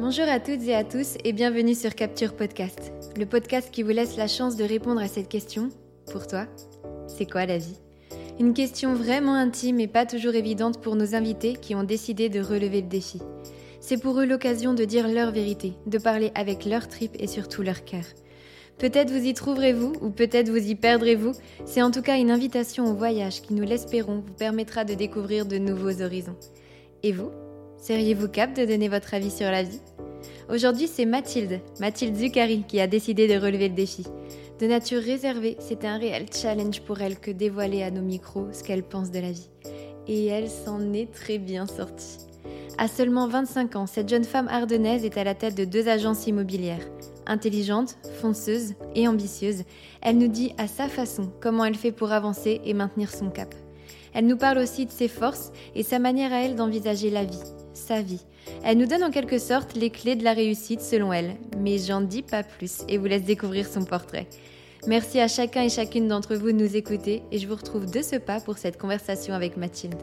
Bonjour à toutes et à tous et bienvenue sur Capture Podcast, le podcast qui vous laisse la chance de répondre à cette question. Pour toi, c'est quoi la vie? Une question vraiment intime et pas toujours évidente pour nos invités qui ont décidé de relever le défi. C'est pour eux l'occasion de dire leur vérité, de parler avec leur tripes et surtout leur cœur. Peut-être vous y trouverez-vous ou peut-être vous y perdrez-vous. C'est en tout cas une invitation au voyage qui, nous l'espérons, vous permettra de découvrir de nouveaux horizons. Et vous? Seriez-vous cap de donner votre avis sur la vie? Aujourd'hui, c'est Mathilde, Mathilde Zuccari, qui a décidé de relever le défi. De nature réservée, c'était un réel challenge pour elle que dévoiler à nos micros ce qu'elle pense de la vie. Et elle s'en est très bien sortie. À seulement 25 ans, cette jeune femme ardennaise est à la tête de deux agences immobilières. Intelligente, fonceuse et ambitieuse, elle nous dit à sa façon comment elle fait pour avancer et maintenir son cap. Elle nous parle aussi de ses forces et sa manière à elle d'envisager la vie, sa vie. Elle nous donne en quelque sorte les clés de la réussite selon elle, mais j'en dis pas plus et vous laisse découvrir son portrait. Merci à chacun et chacune d'entre vous de nous écouter et je vous retrouve de ce pas pour cette conversation avec Mathilde.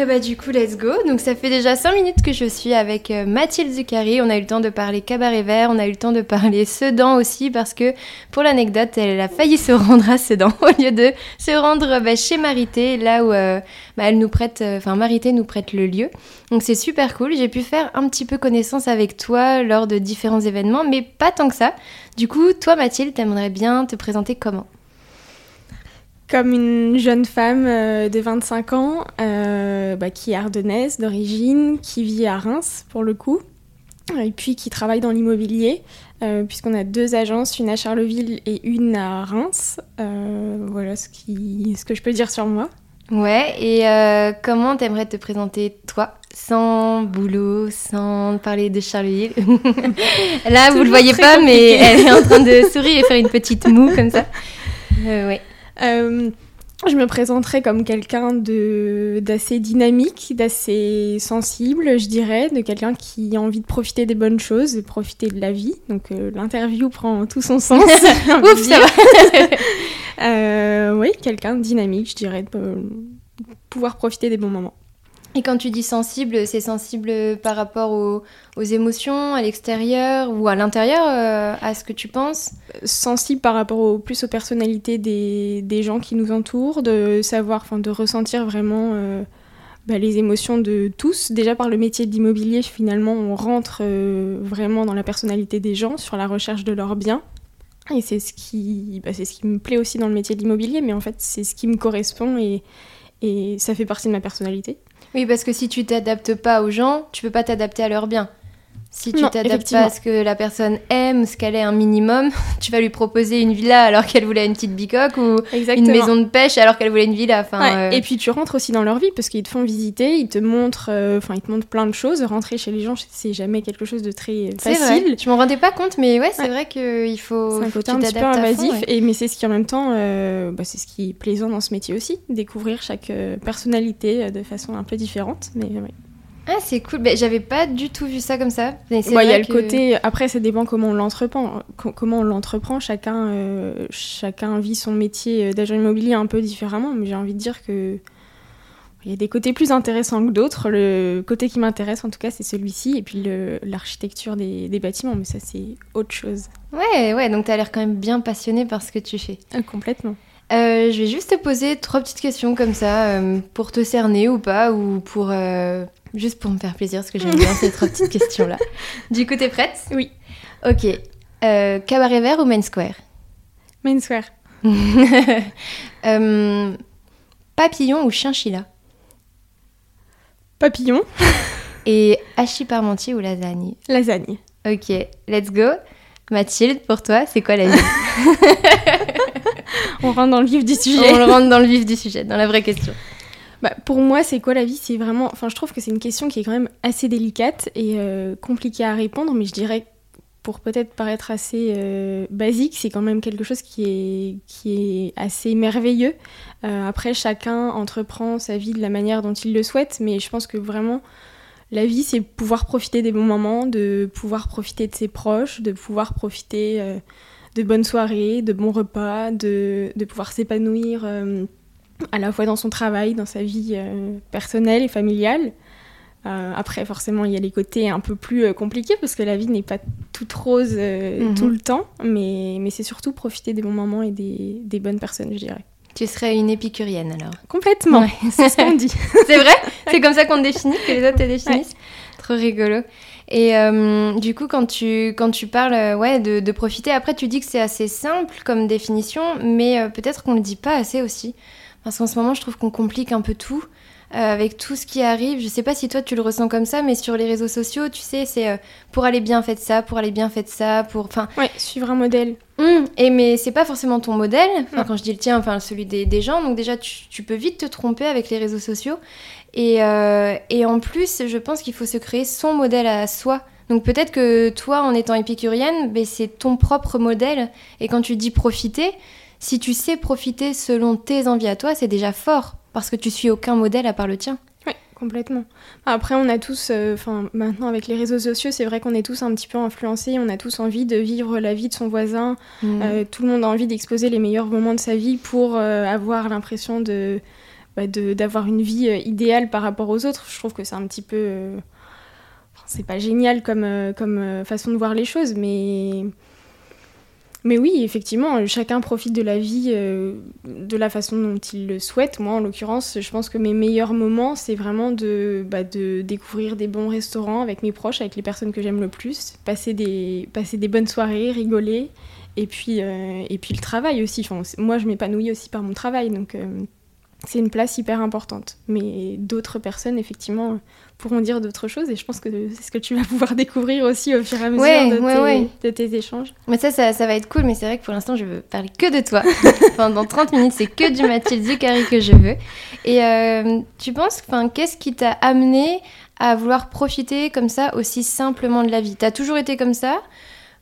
Eh bah du coup, let's go. Donc ça fait déjà 5 minutes que je suis avec euh, Mathilde Zuccari. On a eu le temps de parler cabaret vert, on a eu le temps de parler Sedan aussi parce que pour l'anecdote, elle a failli se rendre à Sedan au lieu de se rendre bah, chez Marité, là où euh, bah, elle nous prête, euh, enfin Marité nous prête le lieu. Donc c'est super cool. J'ai pu faire un petit peu connaissance avec toi lors de différents événements, mais pas tant que ça. Du coup, toi Mathilde, t'aimerais bien te présenter comment? Comme une jeune femme euh, de 25 ans euh, bah, qui est ardennaise d'origine, qui vit à Reims pour le coup, et puis qui travaille dans l'immobilier, euh, puisqu'on a deux agences, une à Charleville et une à Reims. voilà ce, qui, ce que je peux dire sur moi. Ouais, et comment t'aimerais te présenter toi? Sans boulot, sans parler de Charleville. Là, vous le voyez pas, mais elle est en train de sourire et faire une petite moue comme ça. ouais. Euh, je me présenterais comme quelqu'un d'assez dynamique, d'assez sensible, je dirais, de quelqu'un qui a envie de profiter des bonnes choses, de profiter de la vie. Donc euh, l'interview prend tout son sens. Ouf, ça va. Euh, oui, quelqu'un de dynamique, je dirais, de pouvoir profiter des bons moments. Et quand tu dis sensible, c'est sensible par rapport aux, émotions, à l'extérieur ou à l'intérieur, euh, à ce que tu penses Sensible par rapport plus aux personnalités des, gens qui nous entourent, de savoir, enfin de ressentir vraiment euh, bah, les émotions de tous. Déjà par le métier d'immobilier, finalement, on rentre euh, vraiment dans la personnalité des gens, sur la recherche de leurs biens. Et c'est ce, qui, bah, ce qui me plaît aussi dans le métier d'immobilier, mais en fait c'est ce qui me correspond et ça fait partie de ma personnalité. Oui, parce que si tu t'adaptes pas aux gens, tu peux pas t'adapter à leur bien. Si tu t'adaptes pas à ce que la personne aime, ce qu'elle est un minimum, tu vas lui proposer une villa alors qu'elle voulait une petite bicoque ou une maison de pêche alors qu'elle voulait une villa. Enfin, euh, Et puis tu rentres aussi dans leur vie parce qu'ils te font visiter, ils te montrent, euh, enfin ils te montrent plein de choses. Rentrer chez les gens, c'est jamais quelque chose de très facile. Vrai. Je m'en rendais pas compte, mais ouais, c'est vrai qu'il faut. C'est un côté un petit peu invasif, et mais c'est ce qui en même temps, euh, bah, c'est ce qui est plaisant dans ce métier aussi, découvrir chaque personnalité de façon un peu différente. Mais. Ah, c'est cool. Mais J'avais pas du tout vu ça comme ça. Il y a le côté. Après, ça dépend comment on l'entreprend. Comment on l'entreprend. Chacun, euh, chacun vit son métier d'agent immobilier un peu différemment. Mais j'ai envie de dire que. Il y a des côtés plus intéressants que d'autres. Le côté qui m'intéresse, en tout cas, c'est celui-ci. Et puis l'architecture des, des, bâtiments. Mais ça, c'est autre chose. Ouais, ouais. Donc, tu as l'air quand même bien passionné par ce que tu fais. Ah, complètement. Euh, je vais juste te poser trois petites questions comme ça, euh, pour te cerner ou pas, ou pour Juste pour me faire plaisir, parce que j'aime bien ces trois petites questions-là. Du coup, t'es prête? Oui. Ok. Euh, cabaret vert ou Main Square? Main Square. Euh, papillon ou chinchilla Papillon. Et hachis parmentier ou lasagne? Lasagne. Ok, let's go. Mathilde, pour toi, c'est quoi la vie On rentre dans le vif du sujet. On rentre dans le vif du sujet, dans la vraie question. Bah, pour moi, c'est quoi la vie? C'est vraiment. Enfin, je trouve que c'est une question qui est quand même assez délicate et euh, compliquée à répondre, mais je dirais, pour peut-être paraître assez euh, basique, c'est quand même quelque chose qui est, qui est assez merveilleux. Euh, après, chacun entreprend sa vie de la manière dont il le souhaite, mais je pense que vraiment. La vie, c'est pouvoir profiter des bons moments, de pouvoir profiter de ses proches, de pouvoir profiter de bonnes soirées, de bons repas, de, de pouvoir s'épanouir à la fois dans son travail, dans sa vie euh, personnelle et familiale. Euh, après, forcément, il y a les côtés un peu plus euh, compliqués parce que la vie n'est pas toute rose mhm. tout le temps, mais, mais c'est surtout profiter des bons moments et des, des, bonnes personnes, je dirais. Tu serais une épicurienne alors Complètement, c'est ce qu'on dit. c'est vrai C'est comme ça qu'on te définit, que les autres te définissent Trop rigolo. Et du coup, quand tu, quand tu parles ouais, de, de profiter, après tu dis que c'est assez simple comme définition, mais peut-être qu'on ne le dit pas assez aussi. Parce qu'en ce moment, je trouve qu'on complique un peu tout. Euh, avec tout ce qui arrive. Je sais pas si toi tu le ressens comme ça, mais sur les réseaux sociaux, tu sais, c'est euh, pour aller bien, faites ça, pour aller bien, faites ça, pour. Enfin. Ouais, suivre un modèle. Hum, et mais c'est pas forcément ton modèle. Enfin, quand je dis le tien, enfin celui des, gens. Donc déjà, tu, peux vite te tromper avec les réseaux sociaux. Et, euh, et en plus, je pense qu'il faut se créer son modèle à soi. Donc peut-être que toi, en étant épicurienne, ben, c'est ton propre modèle. Et quand tu dis profiter, si tu sais profiter selon tes envies à toi, c'est déjà fort parce que tu suis aucun modèle à part le tien. Oui, complètement. Après, on a tous, euh, enfin, maintenant avec les réseaux sociaux, c'est vrai qu'on est tous un petit peu influencés, on a tous envie de vivre la vie de son voisin, mmh. euh, tout le monde a envie d'exposer les meilleurs moments de sa vie pour euh, avoir l'impression bah, de, d'avoir une vie idéale par rapport aux autres. Je trouve que c'est un petit peu. c'est pas génial comme, comme façon de voir les choses, mais mais oui, effectivement, chacun profite de la vie euh, de la façon dont il le souhaite. Moi, en l'occurrence, je pense que mes meilleurs moments, c'est vraiment de, bah, découvrir des bons restaurants avec mes proches, avec les personnes que j'aime le plus, passer des, bonnes soirées, rigoler, et puis, euh, et puis le travail aussi. Moi, je m'épanouis aussi par mon travail, donc euh, c'est une place hyper importante. Mais d'autres personnes, effectivement, pourront dire d'autres choses et je pense que c'est ce que tu vas pouvoir découvrir aussi au fur et à mesure de, tes, échanges. Mais ça, ça, va être cool, mais c'est vrai que pour l'instant, je veux parler que de toi. Pendant 30 minutes, c'est que du Mathilde Zuccari que je veux. Et euh, tu penses, qu'est-ce qui t'a amené à vouloir profiter comme ça aussi simplement de la vie? T'as toujours été comme ça?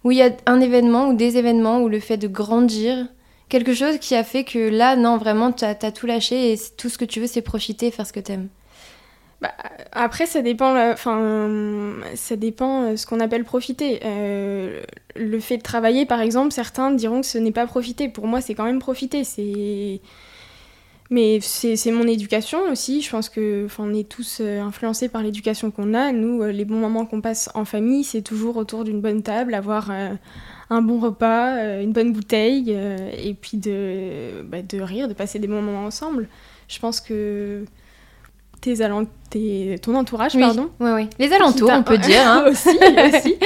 Ou il y a un événement ou des événements ou le fait de grandir Quelque chose qui a fait que là, non, vraiment, t'as as tout lâché et tout ce que tu veux, c'est profiter faire ce que t'aimes bah, après, ça dépend, enfin, ça dépend euh, ce qu'on appelle profiter. Euh, le fait de travailler, par exemple, certains diront que ce n'est pas profiter. Pour moi, c'est quand même profiter. C'est, mais c'est mon éducation aussi. Je pense que, on est tous euh, influencés par l'éducation qu'on a. Nous, les bons moments qu'on passe en famille, c'est toujours autour d'une bonne table, avoir un bon repas, une bonne bouteille, et puis de, bah, de rire, de passer des bons moments ensemble. Je pense que tes, ton entourage, pardon. Oui, oui. Les alentours, on peut dire. Hein. aussi, aussi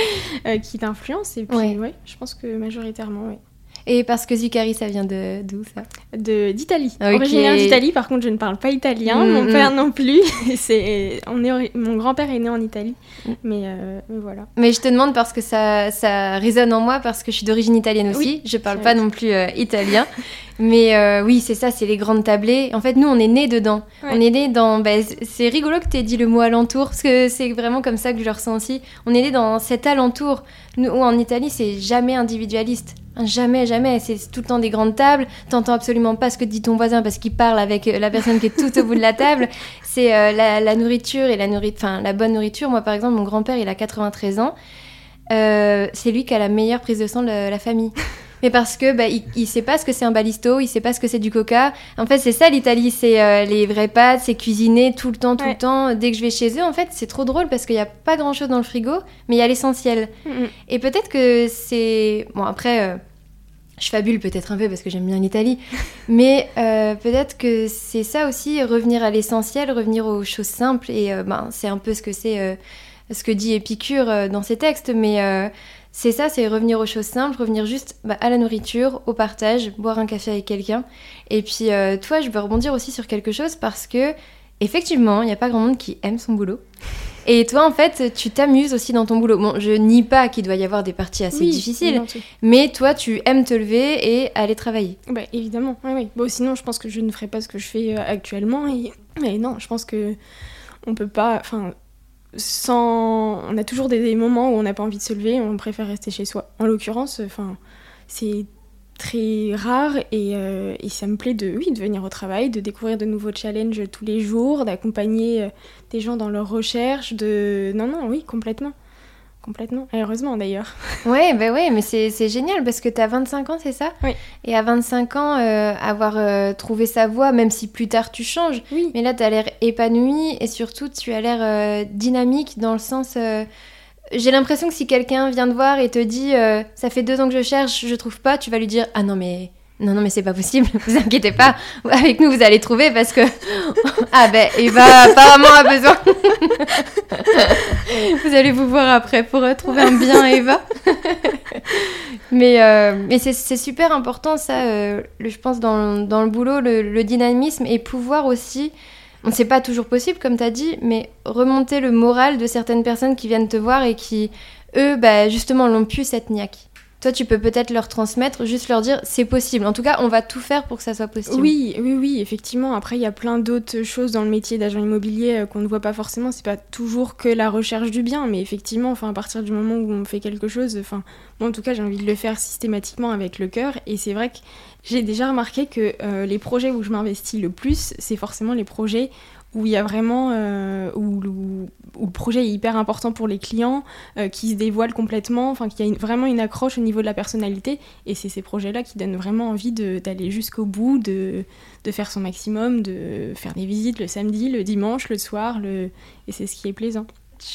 euh, qui t'influencent. Et puis, ouais. je pense que majoritairement, oui. Et parce que Zucari, ça vient de d'où ça De d'Italie. Originaire d'Italie, par contre, je ne parle pas italien. Mm, mon mm. père non plus. c'est on est mon grand-père est né en Italie, mm. mais, euh, mais, voilà. Mais je te demande parce que ça ça résonne en moi parce que je suis d'origine italienne aussi. je parle pas non plus euh, italien. Mais euh, oui, c'est ça, c'est les grandes tablées. En fait, nous, on est nés dedans. On est nés dans. Bah, c'est rigolo que tu aies dit le mot alentour, parce que c'est vraiment comme ça que je le ressens aussi. On est nés dans cet alentour. Nous, en Italie, c'est jamais individualiste. Jamais, jamais. C'est tout le temps des grandes tables. T'entends absolument pas ce que dit ton voisin parce qu'il parle avec euh, la personne qui est tout au bout de la table. C'est euh, la, nourriture et la, enfin, la bonne nourriture. Moi, par exemple, mon grand-père, il a 93 ans. Euh, c'est lui qui a la meilleure prise de sang de la, famille. Mais parce que bah, il, sait pas ce que c'est un balisto, il sait pas ce que c'est du coca. En fait, c'est ça l'Italie, c'est les vraies pâtes, c'est cuisiner tout le temps, tout le temps. Dès que je vais chez eux, en fait, c'est trop drôle parce qu'il n'y a pas grand chose dans le frigo, mais il y a l'essentiel. Mm, mm. Et peut-être que c'est bon après je fabule peut-être un peu parce que j'aime bien l'Italie, mais euh, peut-être que c'est ça aussi, revenir à l'essentiel, revenir aux choses simples, et euh, ben, c'est un peu ce que c'est, euh, ce que dit Épicure dans ses textes, mais c'est ça, c'est revenir aux choses simples, revenir juste bah, à la nourriture, au partage, boire un café avec quelqu'un. Et puis toi, je veux rebondir aussi sur quelque chose parce que effectivement, il n'y a pas grand monde qui aime son boulot. Et toi, en fait, tu t'amuses aussi dans ton boulot. Bon, je nie pas qu'il doit y avoir des parties assez difficiles, mais toi, tu aimes te lever et aller travailler. Bah, évidemment, oui, oui. Bon, sinon, je pense que je ne ferais pas ce que je fais euh, actuellement. Et, et non, je pense que on peut pas. Enfin, On a toujours des, moments où on n'a pas envie de se lever, on préfère rester chez soi. En l'occurrence, enfin, c'est très rare et, euh, ça me plaît de, oui, de venir au travail, de découvrir de nouveaux challenges tous les jours, d'accompagner euh, des gens dans leurs recherches, de... Non, non, oui, complètement. Complètement. Et heureusement d'ailleurs. Ouais, bah ouais, mais c'est génial parce que tu as 25 ans, c'est ça? Oui. Et à 25 ans, euh, avoir euh, trouvé sa voie, même si plus tard tu changes, Oui. mais là tu as l'air épanoui et surtout tu as l'air euh, dynamique dans le sens. J'ai l'impression que si quelqu'un vient te voir et te dit ça fait deux ans que je cherche, je trouve pas, tu vas lui dire ah non mais non non mais c'est pas possible, vous inquiétez pas, avec nous vous allez trouver parce que ah ben Eva apparemment a besoin. vous allez vous voir après pour retrouver un bien Eva. mais euh, mais c'est- super important ça, euh, je pense dans, dans le boulot, le, le dynamisme et pouvoir aussi, on sait pas toujours possible comme tu as dit, mais remonter le moral de certaines personnes qui viennent te voir et qui, eux, bah, justement, l'ont pu cette niaque. Toi, tu peux peut-être leur transmettre, juste leur dire c'est possible. En tout cas, on va tout faire pour que ça soit possible. Oui, oui, oui, effectivement. Après, il y a plein d'autres choses dans le métier d'agent immobilier euh, qu'on ne voit pas forcément. C'est pas toujours que la recherche du bien, mais effectivement, enfin, à partir du moment où on fait quelque chose, enfin, moi en tout cas, j'ai envie de le faire systématiquement avec le cœur. Et c'est vrai que j'ai déjà remarqué que euh, les projets où je m'investis le plus, c'est forcément les projets où il y a vraiment euh, où, où- où le projet est hyper important pour les clients, euh, qui se dévoilent complètement, enfin qu'il y a une- vraiment une accroche au niveau de la personnalité, et c'est ces projets-là qui donnent vraiment envie d'aller jusqu'au bout, de, de faire son maximum, de faire des visites le samedi, le dimanche, le soir, le... et c'est ce qui est plaisant.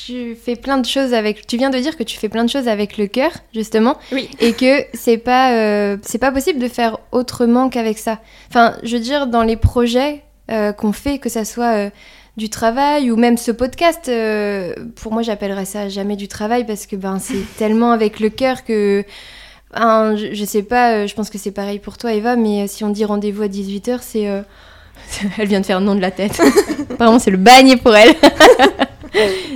Tu fais plein de choses avec. Tu viens de dire que tu fais plein de choses avec le cœur, justement, Oui. et que c'est pas euh, c'est pas possible de faire autrement qu'avec ça. Enfin, je veux dire, dans les projets euh, qu'on fait, que ça soit euh, du travail ou même ce podcast, euh, pour moi, j'appellerais ça jamais du travail parce que ben c'est tellement avec le cœur que. ben, je, je sais pas, je pense que c'est pareil pour toi, Eva, mais si on dit rendez-vous à 18h, c'est. Elle vient de faire non de la tête. Apparemment, c'est le bagne pour elle.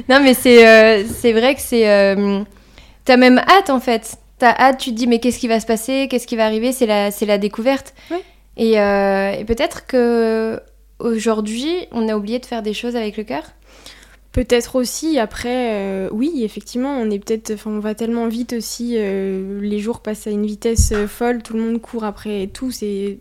non, mais c'est c'est vrai que c'est. T'as même hâte en fait. T'as hâte, tu te dis mais qu'est-ce qui va se passer, qu'est-ce qui va arriver, c'est la, c'est la découverte. Euh, et peut-être que aujourd'hui, on a oublié de faire des choses avec le cœur? Peut-être aussi, après, euh, oui, effectivement, on est peut-être, on va tellement vite aussi, euh, les jours passent à une vitesse euh, folle, tout le monde court après tout, c'est...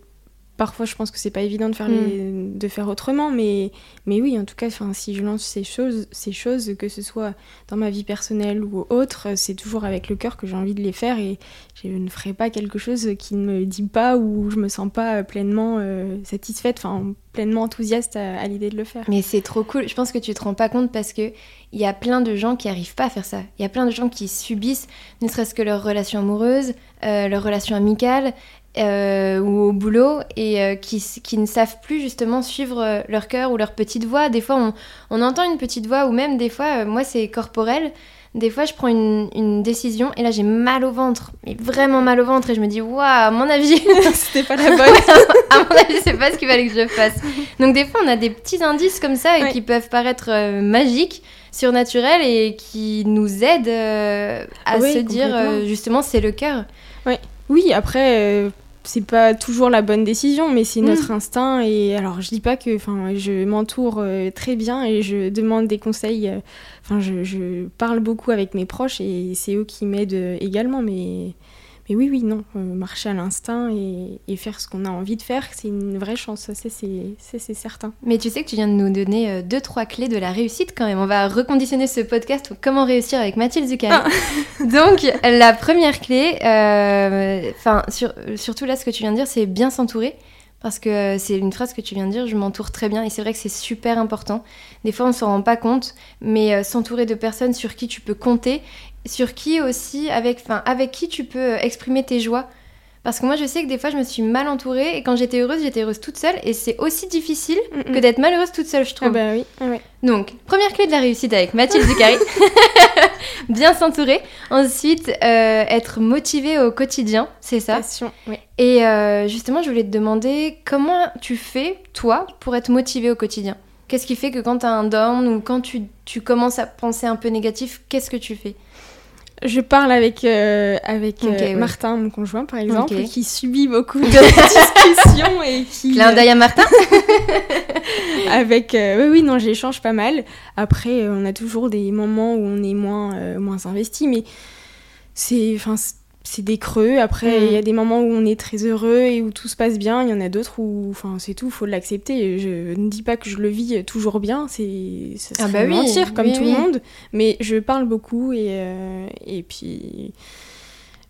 Parfois, je pense que c'est pas évident de faire, les- de faire autrement, mais, mais oui, en tout cas, si je lance ces choses, ces choses, que ce soit dans ma vie personnelle ou autre, c'est toujours avec le cœur que j'ai envie de les faire et je ne ferai pas quelque chose qui ne me dit pas ou je me sens pas pleinement euh, satisfaite, enfin, pleinement enthousiaste à, à l'idée de le faire. Mais c'est trop cool. Je pense que tu te rends pas compte parce que il y a plein de gens qui arrivent pas à faire ça. Il y a plein de gens qui subissent, ne serait-ce que leur relation amoureuse, euh, leur relation amicale euh, ou au boulot, et euh, qui, qui ne savent plus justement suivre euh, leur cœur ou leur petite voix. Des fois, on, on entend une petite voix, ou même des fois, euh, moi, c'est corporel. Des fois, je prends une, une décision et là, j'ai mal au ventre, mais vraiment mal au ventre, et je me dis, waouh, à mon avis, C'était pas la bonne. à mon avis, c'est pas ce qu'il fallait que je fasse. Donc des fois, on a des petits indices comme ça et Ouais. qui peuvent paraître magiques, surnaturels et qui nous aident à Oui, se dire justement c'est le cœur. Oui, après, euh, c'est pas toujours la bonne décision, mais c'est Mm. notre instinct. Et alors, je dis pas que, enfin, je m'entoure euh, très bien et je demande des conseils. euh, Enfin, je, je parle beaucoup avec mes proches et c'est eux qui m'aident également. Mais, mais oui, oui, non, euh, marcher à l'instinct et, et faire ce qu'on a envie de faire, c'est une vraie chance. Ça, c'est certain. Mais tu sais que tu viens de nous donner euh, deux trois clés de la réussite quand même. On va reconditionner ce podcast comment réussir avec Mathilde Zuccari. Donc la première clé, euh, enfin sur- surtout là ce que tu viens de dire, c'est bien s'entourer. Parce que c'est une phrase que tu viens de dire, je m'entoure très bien et c'est vrai que c'est super important. Des fois on s'en rend pas compte, mais s'entourer de personnes sur qui tu peux compter, sur qui aussi, avec, enfin, avec qui tu peux euh, exprimer tes joies. Parce que moi je sais que des fois je me suis mal entourée et quand j'étais heureuse, j'étais heureuse toute seule et c'est aussi difficile Mm, que d'être malheureuse toute seule, je trouve. Ah bah oui, ah ouais. Donc, première clé de la réussite avec Mathilde Zuccari. Bien s'entourer. Ensuite, euh, être motivé au quotidien, c'est ça? Passion. Et euh, justement, je voulais te demander comment tu fais, toi, pour être motivé au quotidien? Qu'est-ce qui fait que quand tu as un down ou quand tu, tu commences à penser un peu négatif, qu'est-ce que tu fais? Je parle avec, euh, avec euh. Martin, mon conjoint, par exemple, qui subit beaucoup de discussions et qui... Clin d'œil à Martin. Avec euh, oui oui non j'échange pas mal. Après on a toujours des moments où on est moins moins investi mais c'est enfin c'est des creux. Après, il y a des moments où on est très heureux et où tout se passe bien. Il y en a d'autres où, enfin, c'est tout, faut l'accepter. Je ne dis pas que je le vis toujours bien, c'est ça ah serait bah mentir comme oui, tout oui. le monde. Mais je parle beaucoup et euh, et puis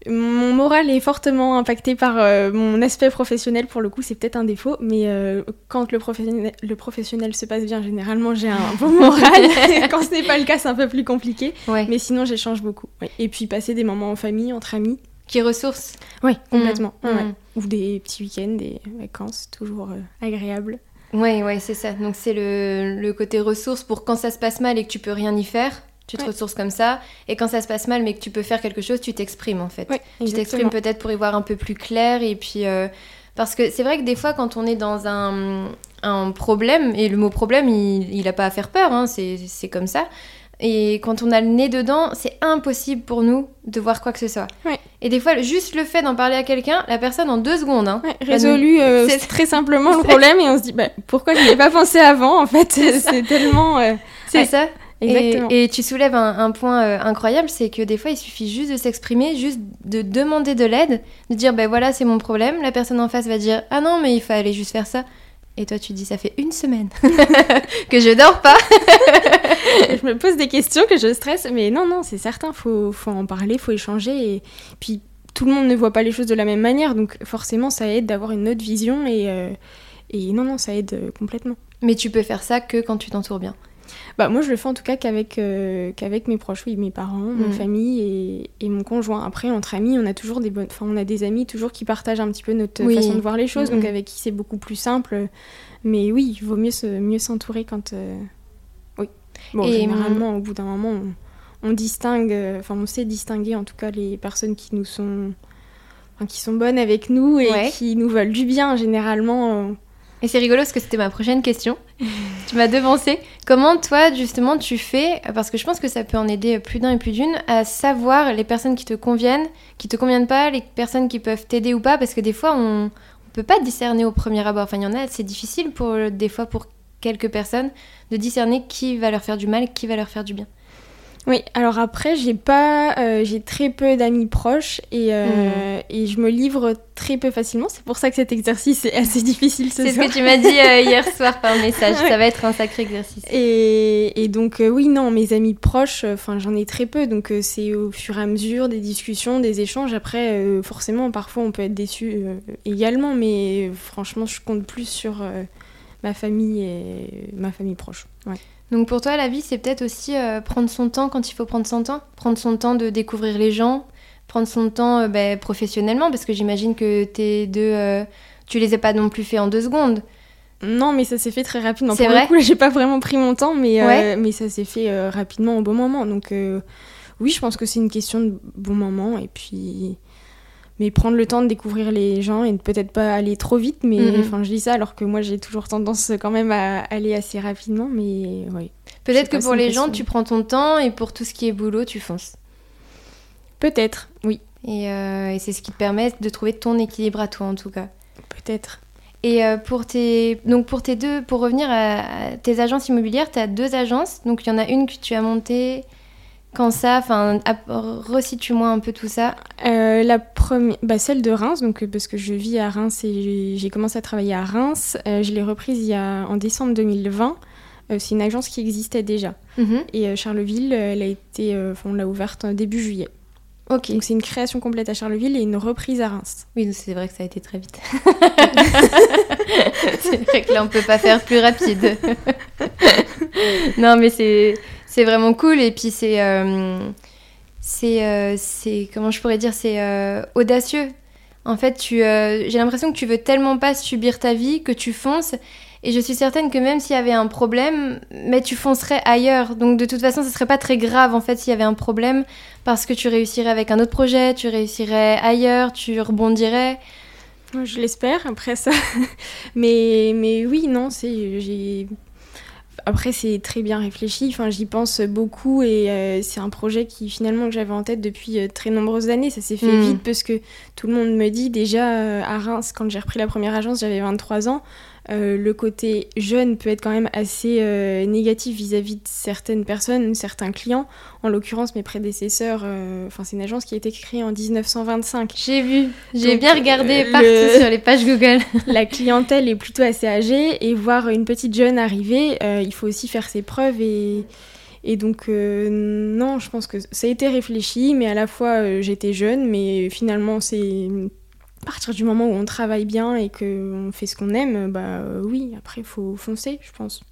mon moral est fortement impacté par euh, mon aspect professionnel. Pour le coup, c'est peut-être un défaut, mais euh, quand le professionnel, le professionnel se passe bien, généralement j'ai un bon moral. quand ce n'est pas le cas, c'est un peu plus compliqué. Ouais. Mais sinon, j'échange beaucoup. ouais. Et puis passer des moments en famille, entre amis. Qui ressource. Oui, complètement. Mm. Ouais, ouais. Mm. Ou des petits week-ends, des vacances, toujours euh, agréables. Ouais, ouais, c'est ça. Donc c'est le, le côté ressource pour quand ça se passe mal et que tu peux rien y faire, tu te Ouais. ressources comme ça. Et quand ça se passe mal mais que tu peux faire quelque chose, tu t'exprimes en fait. Ouais, tu t'exprimes peut-être pour y voir un peu plus clair et puis euh, parce que c'est vrai que des fois quand on est dans un, un problème et le mot problème il, il a pas à faire peur, hein, c'est c'est comme ça. Et quand on a le nez dedans, c'est impossible pour nous de voir quoi que ce soit. Ouais. Et des fois, juste le fait d'en parler à quelqu'un, la personne en deux secondes, hein, Ouais, résolu euh, C'est- très simplement le problème et on se dit bah, pourquoi je n'y ai pas pensé avant en fait? C'est tellement euh, c'est Ouais, ça. Exactement Et, et tu soulèves un, un point euh, incroyable, c'est que des fois, il suffit juste de s'exprimer, juste de demander de l'aide, de dire, ben voilà, c'est mon problème. La personne en face va dire, ah non, mais il fallait juste faire ça. Et toi, tu dis, ça fait une semaine que je dors pas. je me pose des questions que je stresse mais non non c'est certain faut faut en parler faut échanger et puis tout le monde ne voit pas les choses de la même manière donc forcément ça aide d'avoir une autre vision et euh, et non non ça aide euh, complètement Mais tu peux faire ça que quand tu t'entoures bien. Bah, moi, je le fais en tout cas qu'avec euh, qu'avec mes proches, oui, mes parents, ma Mhm. famille et, et mon conjoint. Après, entre amis, on a toujours des bonnes. Enfin, on a des amis toujours qui partagent un petit peu notre Oui. façon de voir les choses, donc Mhm. avec qui c'est beaucoup plus simple. Mais oui, il vaut mieux se mieux s'entourer quand. euh, Oui. Bon, Et, généralement, au bout d'un moment, on, on distingue. Enfin, on sait distinguer en tout cas les personnes qui nous sont. enfin, qui sont bonnes avec nous et Ouais. qui nous veulent du bien, généralement. Et c'est rigolo parce que c'était ma prochaine question. tu m'as devancé. Comment toi, justement, tu fais, parce que je pense que ça peut en aider plus d'un et plus d'une, à savoir les personnes qui te conviennent, qui te conviennent pas, les personnes qui peuvent t'aider ou pas, parce que des fois, on ne peut pas discerner au premier abord. Enfin, il y en a, c'est difficile pour, des fois pour quelques personnes de discerner qui va leur faire du mal, qui va leur faire du bien. Oui, alors après, j'ai pas, euh, j'ai très peu d'amis proches et, euh, et je me livre très peu facilement. C'est pour ça que cet exercice est assez difficile ce C'est ce que tu m'as dit euh, hier soir par message. Ça va être un sacré exercice. Et, et donc oui, non, mes amis proches, enfin j'en ai très peu, donc c'est au fur et à mesure des discussions, des échanges. Après, forcément, parfois on peut être déçu également, mais franchement, je compte plus sur ma famille et ma famille proche. Ouais. Donc pour toi, la vie, c'est peut-être aussi euh, prendre son temps quand il faut prendre son temps. Prendre son temps de découvrir les gens, prendre son temps euh, ben, professionnellement, parce que j'imagine que tes deux, euh, tu les as pas non plus fait en deux secondes. Non, mais ça s'est fait très rapidement. C'est vrai le coup, là, j'ai pas vraiment pris mon temps, mais, Ouais. mais ça s'est fait rapidement au bon moment. Donc, oui, je pense que c'est une question de bon moment. Et puis, mais prendre le temps de découvrir les gens et de peut-être pas aller trop vite. Mais Mhm. enfin, je dis ça alors que moi, j'ai toujours tendance quand même à aller assez rapidement. Mais oui, Peut-être que pour les gens, tu prends ton temps et pour tout ce qui est boulot, tu fonces. peut-être, oui, Et, euh, et c'est ce qui te permet de trouver ton équilibre à toi, en tout cas. peut-être. Et euh, pour tes donc pour tes deux pour revenir à, à tes agences immobilières, tu as deux agences. Donc il y en a une que tu as montée quand ça enfin resitue-moi un peu tout ça. Euh, la première, bah, celle de Reims, donc euh, parce que je vis à Reims et j'ai- commencé à travailler à Reims. Euh, je l'ai reprise il y a, en décembre 2020. Euh, c'est une agence qui existait déjà. Mhm. Et Charleville, elle a été, on l'a ouverte début juillet. OK. Donc c'est une création complète à Charleville et une reprise à Reims. Oui, c'est vrai que ça a été très vite. c'est vrai que là, on peut pas faire plus rapide. non, mais c'est c'est vraiment cool. Et puis, c'est. euh, euh, c'est- comment je pourrais dire C'est euh, audacieux. En fait, tu, j'ai l'impression que tu veux tellement pas subir ta vie que tu fonces. Et je suis certaine que même s'il y avait un problème, mais tu foncerais ailleurs. Donc de toute façon, ce serait pas très grave en fait s'il y avait un problème parce que tu réussirais avec un autre projet, tu réussirais ailleurs, tu rebondirais. Je l'espère, après ça. mais, mais oui, non, c'est. j'ai- Après, c'est très bien réfléchi. Enfin, j'y pense beaucoup et euh, c'est un projet qui finalement que j'avais en tête depuis euh, très nombreuses années. Ça s'est fait Mm. vite parce que tout le monde me dit déjà euh, à Reims, quand j'ai repris la première agence, j'avais 23 ans. Euh, le côté jeune peut être quand même assez euh, négatif vis-à-vis de certaines personnes, certains clients. En l'occurrence, mes prédécesseurs, euh, enfin c'est une agence qui a été créée en 1925. J'ai vu, j'ai bien regardé partout sur les pages Google. la clientèle est plutôt assez âgée et voir une petite jeune arriver, il faut aussi faire ses preuves et, et donc non, je pense que ça a été réfléchi, mais à la fois j'étais jeune, mais finalement c'est à partir du moment où on travaille bien et qu'on fait ce qu'on aime, bah euh, oui, après il faut foncer, je pense.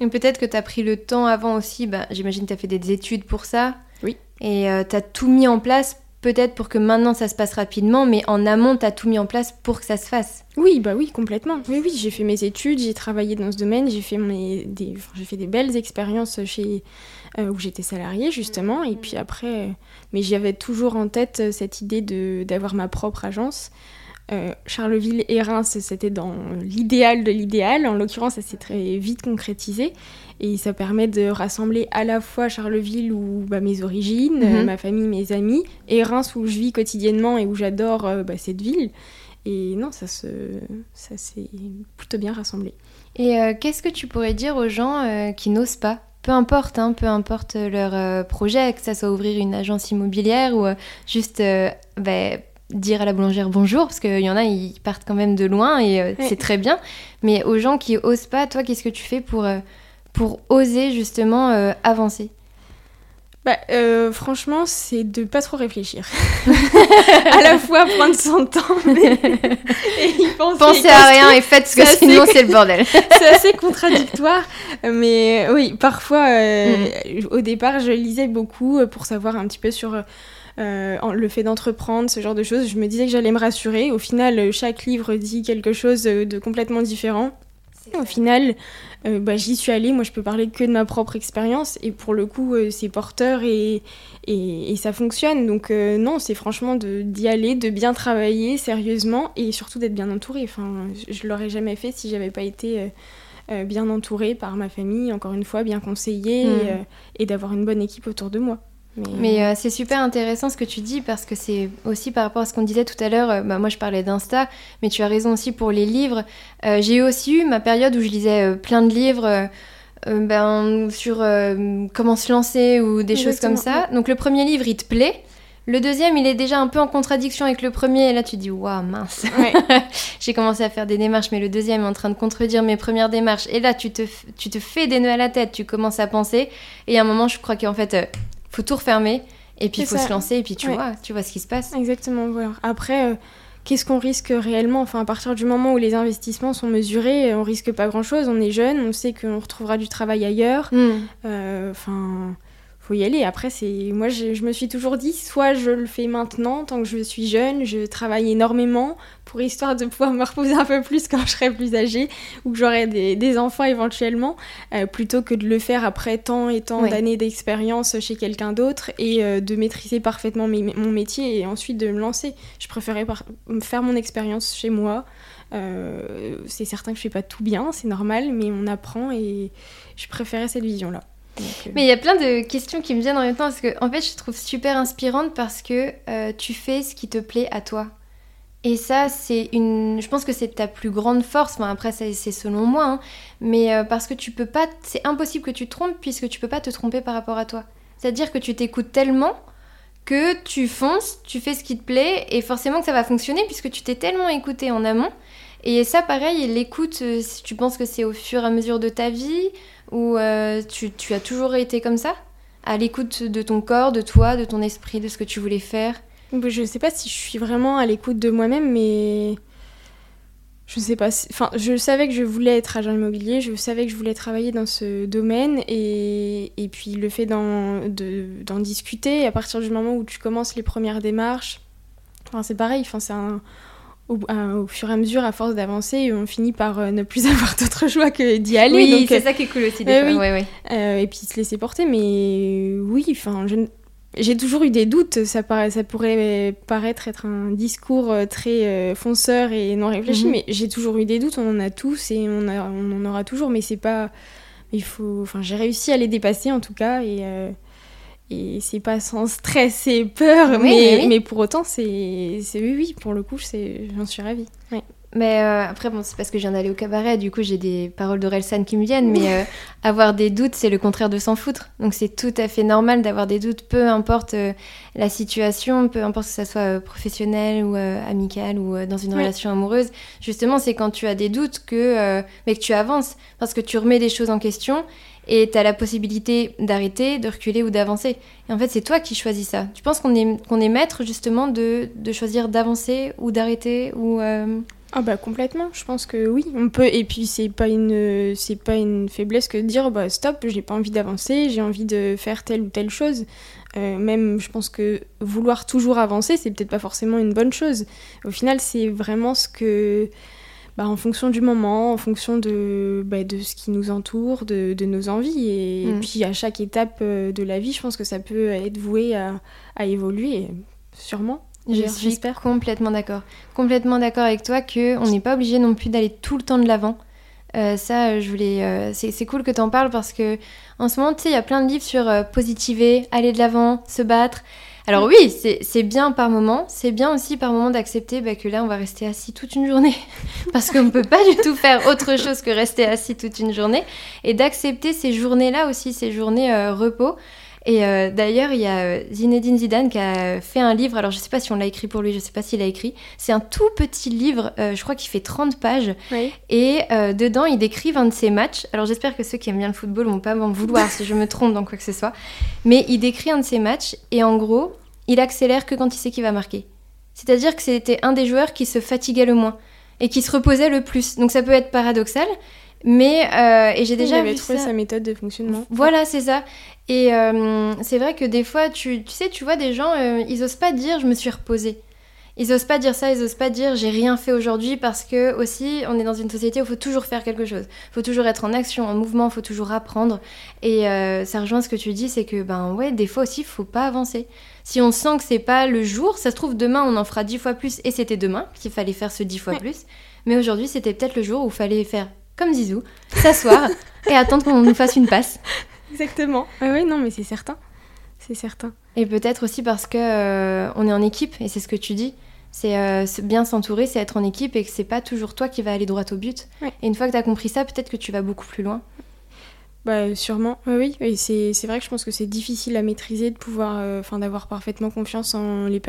Et peut-être que tu as pris le temps avant aussi, bah, j'imagine que tu as fait des études pour ça. Oui. Et euh, tu as tout mis en place, peut-être pour que maintenant ça se passe rapidement, mais en amont, tu as tout mis en place pour que ça se fasse. Oui, bah oui, complètement. Oui, oui, j'ai fait mes études, j'ai travaillé dans ce domaine, j'ai fait, mes, des, j'ai fait des belles expériences chez, euh, où j'étais salariée, justement. Et puis après, mais j'avais toujours en tête cette idée de, d'avoir ma propre agence. Euh, Charleville et Reims, c'était dans l'idéal de l'idéal. En l'occurrence, ça s'est très vite concrétisé. Et ça permet de rassembler à la fois Charleville, où bah, mes origines, mhm. ma famille, mes amis, et Reims, où je vis quotidiennement et où j'adore euh, bah, cette ville. Et non, ça, se, ça s'est plutôt bien rassemblé. Et euh, qu'est-ce que tu pourrais dire aux gens qui n'osent pas? Peu importe, hein, peu importe leur projet, que ça soit ouvrir une agence immobilière ou juste bah, dire à la boulangère bonjour, parce qu'il y en a, ils partent quand même de loin et euh, c'est très bien. Mais aux gens qui osent pas, toi, qu'est-ce que tu fais pour, euh, pour oser justement euh, avancer? Bah, franchement, c'est de pas trop réfléchir. à la fois prendre son temps, mais et y penser. Pensez à rien et faites, parce que sinon c'est le bordel. c'est assez contradictoire, mais oui, parfois, mm. au départ, je lisais beaucoup pour savoir un petit peu sur euh, le fait d'entreprendre, ce genre de choses. Je me disais que j'allais me rassurer. Au final, chaque livre dit quelque chose de complètement différent. Au final, euh, bah, j'y suis allée. Moi, je peux parler que de ma propre expérience. Et pour le coup, euh, c'est porteur et, et, ça fonctionne. Donc, non, c'est franchement d'y aller, de bien travailler sérieusement et surtout d'être bien entourée. Enfin, je, ne l'aurais jamais fait si j'avais pas été bien entourée par ma famille, encore une fois, bien conseillée mmh. et d'avoir une bonne équipe autour de moi. Mais, euh, c'est super intéressant ce que tu dis parce que c'est aussi par rapport à ce qu'on disait tout à l'heure. Euh, bah, moi, je parlais d'Insta, mais tu as raison aussi pour les livres. Euh, j'ai aussi eu ma période où je lisais plein de livres ben, sur comment se lancer ou des choses comme ça. Donc, le premier livre, il te plaît. Le deuxième, il est déjà un peu en contradiction avec le premier. Et là, tu te dis, waouh, mince. J'ai commencé à faire des démarches, mais le deuxième est en train de contredire mes premières démarches. Et là, tu te, tu te fais des nœuds à la tête, tu commences à penser. Et à un moment, je crois qu'en fait, faut tout refermer et puis il faut se lancer et puis tu vois, tu vois ce qui se passe. Exactement, voilà. Après, euh, qu'est-ce qu'on risque réellement? Enfin, à partir du moment où les investissements sont mesurés, on risque pas grand-chose. On est jeune, on sait qu'on retrouvera du travail ailleurs. Hmm. Euh, enfin faut y aller. Après, c'est moi, je, me suis toujours dit, soit je le fais maintenant, tant que je suis jeune, je travaille énormément pour histoire de pouvoir me reposer un peu plus quand je serai plus âgée ou que j'aurai des, enfants éventuellement, euh, plutôt que de le faire après tant et tant d'années d'expérience chez quelqu'un d'autre et euh, de maîtriser parfaitement mon métier et ensuite de me lancer. Je préférais faire mon expérience chez moi. Euh, c'est certain que je fais pas tout bien, c'est normal, mais on apprend et je préférais cette vision-là. Euh, Mais il y a plein de questions qui me viennent en même temps parce que, en fait, je trouve super inspirante parce que euh, tu fais ce qui te plaît à toi. Et ça, c'est une. Je pense que c'est ta plus grande force. Enfin, après, c'est selon moi. Hein. Mais euh, parce que tu peux pas. C'est impossible que tu te trompes puisque tu peux pas te tromper par rapport à toi. C'est-à-dire que tu t'écoutes tellement que tu fonces, tu fais ce qui te plaît et forcément que ça va fonctionner puisque tu t'es tellement écouté en amont. Et ça, pareil, l'écoute, si tu penses que c'est au fur et à mesure de ta vie, ou euh, tu, as toujours été comme ça? À l'écoute de ton corps, de toi, de ton esprit, de ce que tu voulais faire? Bah, Je ne sais pas si je suis vraiment à l'écoute de moi-même, mais je sais pas. Enfin, je savais que je voulais être agent immobilier, je savais que je voulais travailler dans ce domaine, et, et puis le fait d'en discuter, à partir du moment où tu commences les premières démarches, enfin, c'est pareil, enfin, c'est un au, fur et à mesure, à force d'avancer, on finit par euh, ne plus avoir d'autre choix que d'y aller. Oui, c'est ça qui est cool aussi. Des euh. Euh, et puis se laisser porter, mais oui, enfin, j'ai toujours eu des doutes. Ça, ça pourrait paraître être un discours très fonceur et non réfléchi, mhm. mais j'ai toujours eu des doutes. On en a tous et on, on en aura toujours, mais c'est pas. Il faut. Enfin, j'ai réussi à les dépasser en tout cas et et c'est pas sans stress et peur, mais, mais, pour autant, c'est oui, oui, pour le coup, j'en suis ravie. Mais euh, après, bon, c'est parce que je viens d'aller au cabaret, du coup j'ai des paroles d'Orelsan qui me viennent, mais euh, avoir des doutes, c'est le contraire de s'en foutre. Donc c'est tout à fait normal d'avoir des doutes, peu importe euh, la situation, peu importe que ça soit professionnel ou amical ou dans une relation amoureuse. Justement, c'est quand tu as des doutes que, mais que tu avances, parce que tu remets des choses en question et tu as la possibilité d'arrêter, de reculer ou d'avancer. Et en fait, c'est toi qui choisis ça. Tu penses qu'on est, qu'on est maître justement de, de choisir d'avancer ou d'arrêter ou ah bah complètement, je pense que oui, on peut et puis c'est pas une c'est pas une faiblesse que de dire bah stop, j'ai pas envie d'avancer, j'ai envie de faire telle ou telle chose. Euh, même je pense que vouloir toujours avancer, c'est peut-être pas forcément une bonne chose. Au final, c'est vraiment ce que bah, en fonction du moment, en fonction de, bah, de ce qui nous entoure, de, de nos envies. Et, mm. puis à chaque étape euh, de la vie, je pense que ça peut être voué à, à évoluer, sûrement. Je suis complètement d'accord. Complètement d'accord avec toi que on n'est pas obligé non plus d'aller tout le temps de l'avant. Euh, ça, je voulais. Euh, c'est cool que tu en parles parce que en ce moment, tu sais, il y a plein de livres sur euh, positiver, aller de l'avant, se battre. Alors oui, c'est bien par moment. C'est bien aussi par moment d'accepter bah, que là, on va rester assis toute une journée parce qu'on ne peut pas du tout faire autre chose que rester assis toute une journée et d'accepter ces journées-là aussi, ces journées repos. Et euh, d'ailleurs, il y a euh, Zinedine Zidane qui a fait un livre. Alors, je ne sais pas si on l'a écrit pour lui, je ne sais pas s'il a écrit. C'est un tout petit livre, euh, je crois qu'il fait 30 pages. Et dedans, il décrit un de ses matchs. Alors, j'espère que ceux qui aiment bien le football vont pas m'en vouloir si je me trompe dans quoi que ce soit. Mais il décrit un de ses matchs et en gros, il accélère que quand il sait qu'il va marquer. C'est-à-dire que c'était un des joueurs qui se fatiguait le moins et qui se reposait le plus. Donc, ça peut être paradoxal. Mais et j'ai déjà vu trouvé sa méthode de fonctionnement. Voilà, c'est ça. Et euh, c'est vrai que des fois, tu, tu, sais, tu vois des gens, euh, ils osent pas dire je me suis reposée. Ils osent pas dire ça, ils osent pas dire j'ai rien fait aujourd'hui parce que aussi on est dans une société où il faut toujours faire quelque chose. Il faut toujours être en action, en mouvement, il faut toujours apprendre. Et euh, ça rejoint ce que tu dis, c'est que ben ouais, des fois aussi il faut pas avancer. Si on sent que c'est pas le jour, ça se trouve demain on en fera dix fois plus et c'était demain qu'il fallait faire ce dix fois plus. Mais aujourd'hui c'était peut-être le jour où il fallait faire comme Zizou, s'asseoir et attendre qu'on nous fasse une passe. Exactement. Oui, non, mais c'est certain. C'est certain. Et peut-être aussi parce que euh, on est en équipe, et c'est ce que tu dis. C'est euh, bien s'entourer, c'est être en équipe et que c'est pas toujours toi qui vas aller droit au but. Et une fois que tu as compris ça, peut-être que tu vas beaucoup plus loin. Bah, sûrement, oui. oui. c'est vrai que je pense que c'est difficile à maîtriser de pouvoir, euh, d'avoir parfaitement confiance en les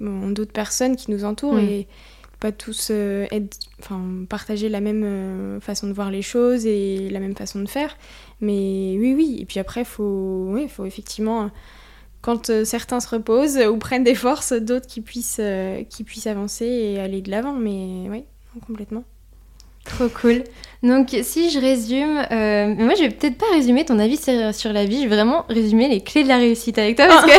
en d'autres personnes qui nous entourent mm. et pas tous enfin, partager la même façon de voir les choses et la même façon de faire. Mais oui, oui. Et puis après, faut, oui, faut effectivement, quand euh, certains se reposent ou prennent des forces, d'autres qui puissent, euh, qui puissent avancer et aller de l'avant. Mais oui, complètement. Trop cool. Donc, si je résume, euh, moi je vais peut-être pas résumer ton avis sur, la vie, je vais vraiment résumer les clés de la réussite avec toi parce que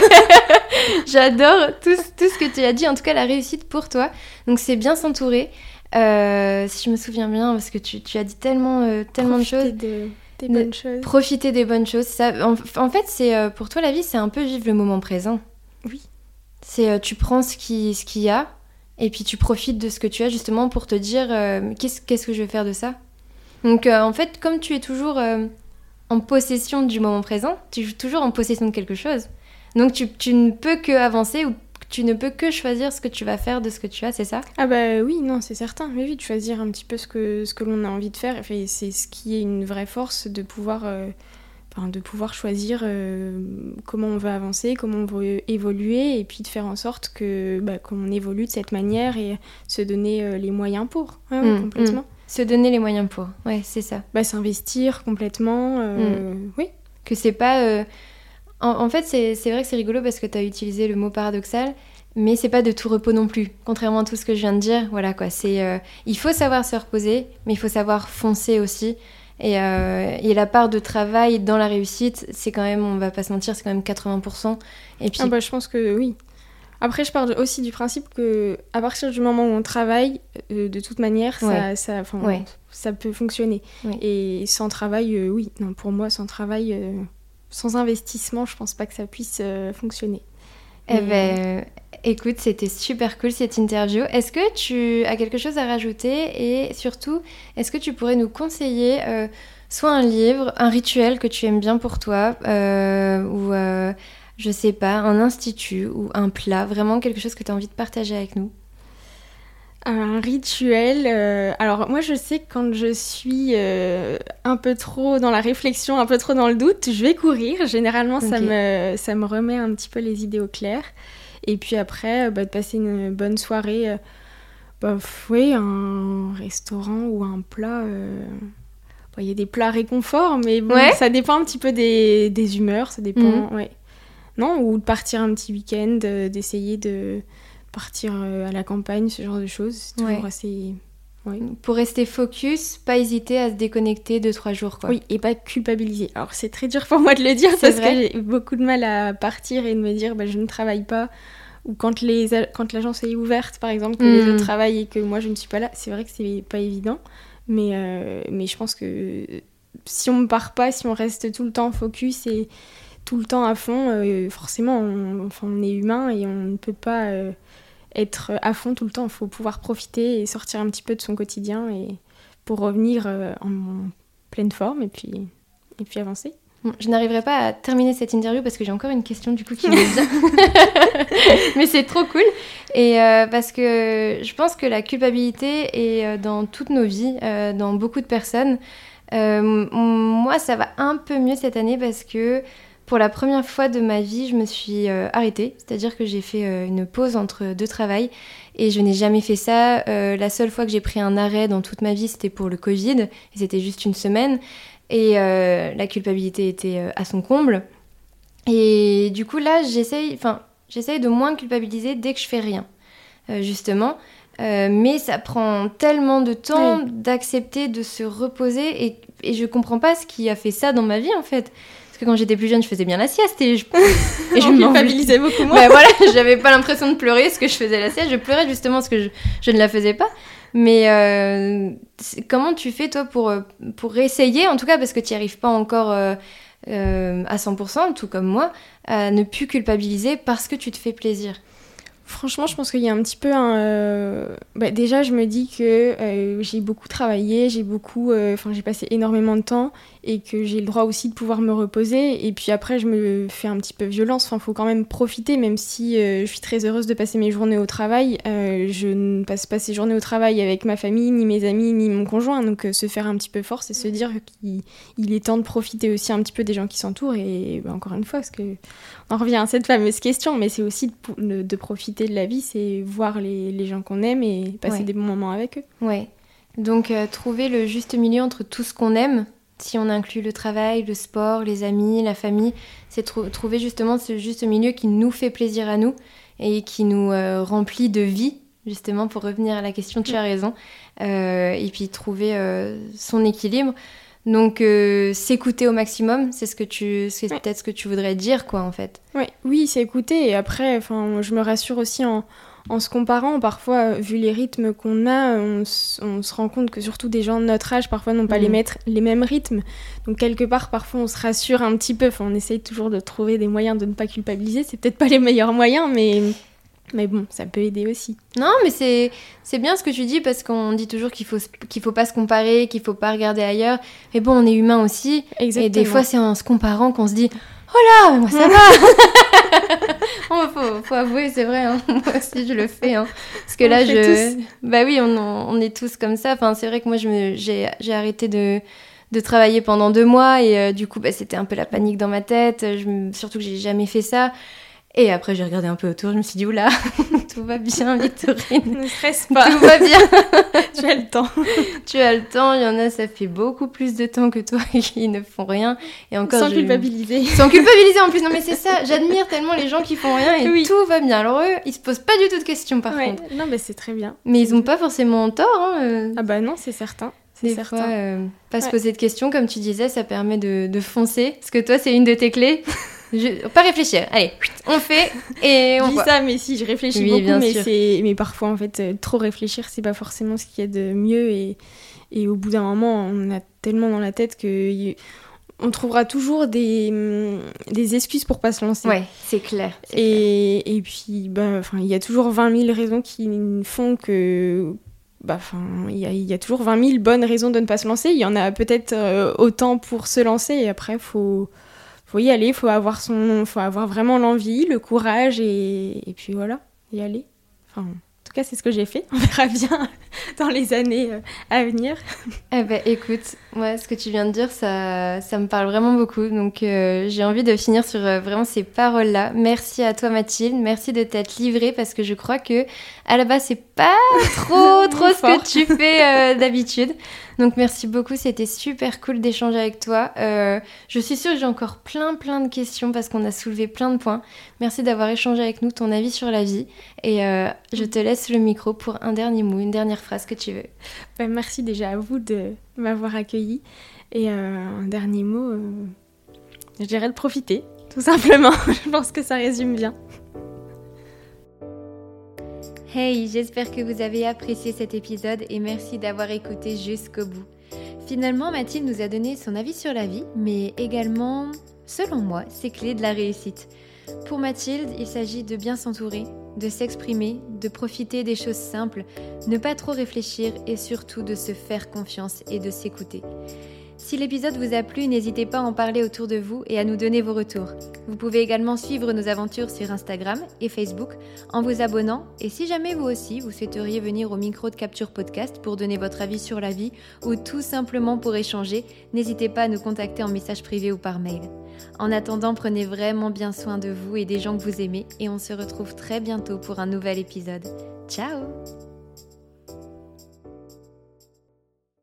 j'adore tout, tout, ce que tu as dit, en tout cas la réussite pour toi. Donc, c'est bien s'entourer. si je me souviens bien, parce que tu, tu as dit tellement, tellement de choses. Des bonnes choses. Profiter des bonnes choses. Ça, en, fait, c'est euh, pour toi la vie, c'est un peu vivre le moment présent. Oui. C'est euh, tu prends ce qui ce qu'il y a et puis tu profites de ce que tu as justement pour te dire euh, qu'est-ce que je vais faire de ça? Donc en fait, comme tu es toujours en possession du moment présent, tu es toujours en possession de quelque chose. Donc tu, tu ne peux que avancer ou tu ne peux que choisir ce que tu vas faire de ce que tu as, c'est ça? Ah bah oui, non, c'est certain. Mais oui, de choisir un petit peu ce que, ce que l'on a envie de faire. Enfin, c'est ce qui est une vraie force de pouvoir, euh, de pouvoir choisir euh, comment on va avancer, comment on veut évoluer, et puis de faire en sorte que bah, qu'on évolue de cette manière et se donner euh, les moyens pour. Mmh, mmh. complètement. Se donner les moyens pour, ouais, c'est ça. Bah, s'investir complètement, mmh. oui. Que c'est pas en, fait, c'est vrai que c'est rigolo parce que tu as utilisé le mot paradoxal, mais c'est pas de tout repos non plus. Contrairement à tout ce que je viens de dire, voilà quoi. C'est euh, il faut savoir se reposer, mais il faut savoir foncer aussi. Et, euh, et, la part de travail dans la réussite, c'est quand même, on va pas se mentir, c'est quand même 80%. Et puis... Ah bah, je pense que oui. Après, je parle aussi du principe que à partir du moment où on travaille, euh, de toute manière, ça, ça, ça, peut fonctionner. Et sans travail, oui. Non, pour moi, sans travail, sans investissement, je pense pas que ça puisse euh, fonctionner. Eh ben, écoute, c'était super cool cette interview. Est-ce que tu as quelque chose à rajouter? Et surtout, est-ce que tu pourrais nous conseiller euh, soit un livre, un rituel que tu aimes bien pour toi, euh, ou je sais pas, un institut ou un plat, vraiment quelque chose que tu as envie de partager avec nous? Un rituel. euh, alors moi je sais que quand je suis euh, un peu trop dans la réflexion, un peu trop dans le doute, je vais courir. Généralement ça, me, ça me remet un petit peu les idées au clair. Et puis après, euh, bah, de passer une bonne soirée. bah, oui, un restaurant ou un plat. euh, bon, Il y a des plats réconfort, mais bon, Ouais. ça dépend un petit peu des, des humeurs, ça dépend. Mhm. Ouais. Non, ou de partir un petit week-end, d'essayer de partir euh, à la campagne, ce genre de choses. C'est toujours Ouais. assez. ouais. Pour rester focus, pas hésiter à se déconnecter 2-3 jours. Quoi. Oui, et pas culpabiliser. Alors c'est très dur pour moi de le dire parce vrai. que j'ai beaucoup de mal à partir et de me dire bah, je ne travaille pas. Ou quand, les, quand l'agence est ouverte, par exemple, que les Mm. autres travaillent et que moi je ne suis pas là, c'est vrai que c'est pas évident. Mais, euh, mais je pense que si on ne part pas, si on reste tout le temps focus et tout le temps à fond, euh, forcément on, enfin, on est humain et on ne peut pas euh, être à fond tout le temps. Il faut pouvoir profiter et sortir un petit peu de son quotidien et pour revenir euh, en pleine forme et puis, et puis avancer. Bon, je n'arriverai pas à terminer cette interview parce que j'ai encore une question du coup qui me vient. Mais c'est trop cool. Et euh, parce que je pense que la culpabilité est euh, dans toutes nos vies, euh, dans beaucoup de personnes. Euh, moi, ça va un peu mieux cette année parce que pour la première fois de ma vie, je me suis euh, arrêtée. C'est-à-dire que j'ai fait euh, une pause entre deux travails et je n'ai jamais fait ça. Euh, la seule fois que j'ai pris un arrêt dans toute ma vie, c'était pour le Covid et c'était juste une semaine. Et la culpabilité était à son comble. Et du coup, là, j'essaye, enfin, j'essaye de moins culpabiliser dès que je fais rien, justement. Euh, mais ça prend tellement de temps d'accepter de se reposer et, et je comprends pas ce qui a fait ça dans ma vie en fait. Parce que quand j'étais plus jeune, je faisais bien la sieste et je, et je culpabilisait beaucoup moins. bah voilà, j'avais pas l'impression de pleurer ce que je faisais la sieste. Je pleurais justement parce que je, je ne la faisais pas. Mais euh, comment tu fais toi pour, euh, pour essayer, en tout cas parce que tu n'y arrives pas encore euh, euh, à 100%, tout comme moi, à ne plus culpabiliser parce que tu te fais plaisir? Franchement, je pense qu'il y a un petit peu un. euh, bah, déjà, je me dis que euh, j'ai beaucoup travaillé, j'ai beaucoup. euh, Enfin, j'ai passé énormément de temps et que j'ai le droit aussi de pouvoir me reposer. Et puis après, je me fais un petit peu violence. Enfin, faut quand même profiter, même si euh, je suis très heureuse de passer mes journées au travail. euh, je ne passe pas ces journées au travail avec ma famille, ni mes amis, ni mon conjoint. Donc, euh, se faire un petit peu force et se dire qu'il il est temps de profiter aussi un petit peu des gens qui s'entourent. Et bah, encore une fois, parce que on en revient à cette fameuse question, mais c'est aussi de, profiter de la vie, c'est voir les, les gens qu'on aime et passer Ouais. des bons moments avec eux. Ouais. Donc trouver le juste milieu entre tout ce qu'on aime, si on inclut le travail, le sport, les amis, la famille, c'est trou- trouver justement ce juste milieu qui nous fait plaisir à nous et qui nous euh, remplit de vie, justement pour revenir à la question, tu as raison, Euh, et puis trouver euh, son équilibre. Donc s'écouter au maximum, c'est ce que tu, c'est peut-être ce que tu voudrais dire quoi en fait. Oui, c'est écouter. Et après, enfin, je me rassure aussi en, en se comparant. Parfois, euh, vu les rythmes qu'on a, on, se rend compte que surtout des gens de notre âge, parfois, n'ont pas Mm. les, maîtres- les mêmes rythmes. Donc, quelque part, parfois, on se rassure un petit peu. Enfin, on essaye toujours de trouver des moyens de ne pas culpabiliser. C'est peut-être pas les meilleurs moyens, mais, mais bon, ça peut aider aussi. Non, mais c'est c'est bien ce que tu dis parce qu'on dit toujours qu'il faut qu'il faut pas se comparer, qu'il faut pas regarder ailleurs. Mais bon, on est humain aussi. Exactement. Et des fois, c'est en se comparant qu'on se dit Oh là, moi ça va Oh, faut, faut avouer, c'est vrai, hein. moi aussi je le fais. hein. Parce que On là, je. Bah oui, on, on est tous comme ça. Enfin, c'est vrai que moi, me- j'ai arrêté de, de travailler pendant deux mois et euh, du coup, bah, c'était un peu la panique dans ma tête. Je surtout que j'ai jamais fait ça. Et après, j'ai regardé un peu autour, je me suis dit Oula, tout va bien, Victorine. Ne stresse Tout pas, va bien. tu as le temps. Tu as le temps, il y en a, ça fait beaucoup plus de temps que toi qui ne font rien. Et encore, Sans je- culpabiliser. Sans culpabiliser en plus. Non, mais c'est ça, j'admire tellement les gens qui font rien et Oui. tout va bien. Alors eux, ils se posent pas du tout de questions par Ouais. contre. Non, mais c'est très bien. Mais ils ont pas forcément tort. Hein, euh. Ah bah non, c'est certain. C'est Des certain. fois, euh, pas se poser de questions, comme tu disais, ça permet de, de foncer. Parce que toi, c'est une de tes clés. Je- Pas réfléchir. Allez, on fait et on Je dis voit. ça, mais si, je réfléchis Oui, beaucoup, bien mais, c'est... mais parfois, en fait, euh, trop réfléchir, c'est pas forcément ce qu'il y a de mieux. Et, et au bout d'un moment, on a tellement dans la tête que on trouvera toujours des, hum, des excuses pour pas se lancer. Ouais, c'est clair. c'est clair. Et, et puis, enfin, il y a toujours 20 000 raisons qui font que. Bah, il y y a toujours 20 000 bonnes raisons de ne pas se lancer. Il y en a peut-être euh, autant pour se lancer. Et après, faut, faut y aller. Faut avoir son, faut avoir vraiment l'envie, le courage, et, et puis voilà, y aller. Enfin, en tout cas, c'est ce que j'ai fait. On verra bien dans les années euh, à venir. Eh ben, écoute, moi, ce que tu viens de dire, ça, ça me parle vraiment beaucoup. Donc, euh, j'ai envie de finir sur euh, vraiment ces paroles-là. Merci à toi, Mathilde. Merci de t'être livrée parce que je crois que à la base, c'est pas trop, trop ce que tu fais d'habitude. Donc merci beaucoup, c'était super cool d'échanger avec toi. Euh, je suis sûre que j'ai encore plein plein de questions parce qu'on a soulevé plein de points. Merci d'avoir échangé avec nous ton avis sur la vie et euh, je te laisse le micro pour un dernier mot, une dernière phrase que tu veux. Ben, merci déjà à vous de m'avoir accueilli et euh, un dernier mot, je dirais de profiter, tout simplement. je pense que ça résume bien. Hey, j'espère que vous avez apprécié cet épisode et merci d'avoir écouté jusqu'au bout. Finalement, Mathilde nous a donné son avis sur la vie, mais également, selon moi, ses clés de la réussite. Pour Mathilde, il s'agit de bien s'entourer, de s'exprimer, de profiter des choses simples, ne pas trop réfléchir et surtout de se faire confiance et de s'écouter. Si l'épisode vous a plu, n'hésitez pas à en parler autour de vous et à nous donner vos retours. Vous pouvez également suivre nos aventures sur Instagram et Facebook en vous abonnant et si jamais vous aussi vous souhaiteriez venir au micro de Capture Podcast pour donner votre avis sur la vie ou tout simplement pour échanger, n'hésitez pas à nous contacter en message privé ou par mail. En attendant, prenez vraiment bien soin de vous et des gens que vous aimez et on se retrouve très bientôt pour un nouvel épisode. Ciao